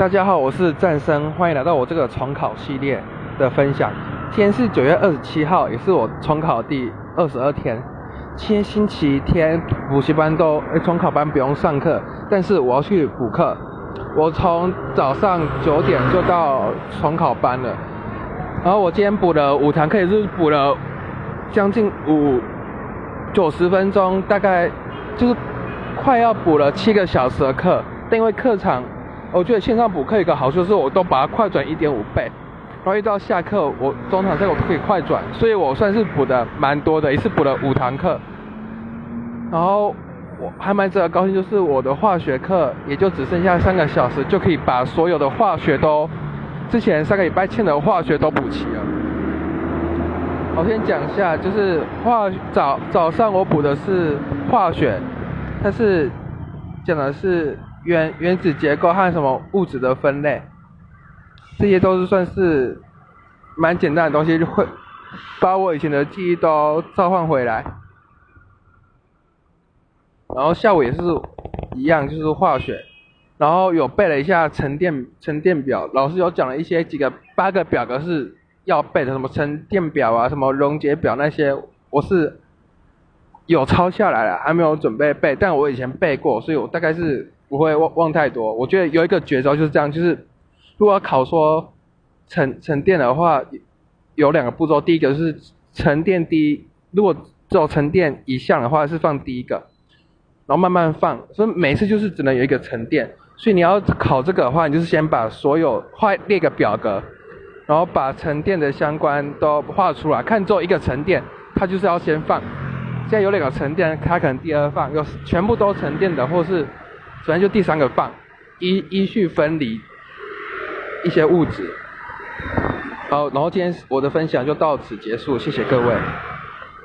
大家好，我是战生，欢迎来到我这个重考系列的分享。今天是九月二十七号，也是我重考第二十二天。今天星期天，补习班都重考班不用上课，但是我要去补课。我从早上九点就到重考班了，然后我今天补了五堂课，也是补了将近五九十分钟，大概就是快要补了七个小时的课，因为课场。我觉得线上补课一个好处是，我都把它快转一点五倍，然后一到下课，我中场这个我可以快转，所以我算是补的蛮多的，一次补了五堂课。然后我还蛮值得高兴，就是我的化学课也就只剩下三个小时，就可以把所有的化学都之前三个礼拜欠的化学都补齐了。我先讲一下，就是化早早上我补的是化学，但是讲的是。原原子结构和什么物质的分类，这些都是算是蛮简单的东西，就会把我以前的记忆都召唤回来。然后下午也是一样，就是化学，然后有背了一下沉淀沉淀表，老师有讲了一些几个八个表格是要背的，什么沉淀表啊，什么溶解表那些，我是有抄下来了，还没有准备背，但我以前背过，所以我大概是。不会忘忘太多，我觉得有一个绝招就是这样，就是如果要考说沉沉淀的话，有两个步骤，第一个是沉淀第一，如果只有沉淀一项的话是放第一个，然后慢慢放，所以每次就是只能有一个沉淀，所以你要考这个的话，你就是先把所有画列个表格，然后把沉淀的相关都画出来，看做一个沉淀，它就是要先放，现在有两个沉淀，它可能第二放，有全部都沉淀的或是。首先就第三个放，依依序分离一些物质。好，然后今天我的分享就到此结束，谢谢各位。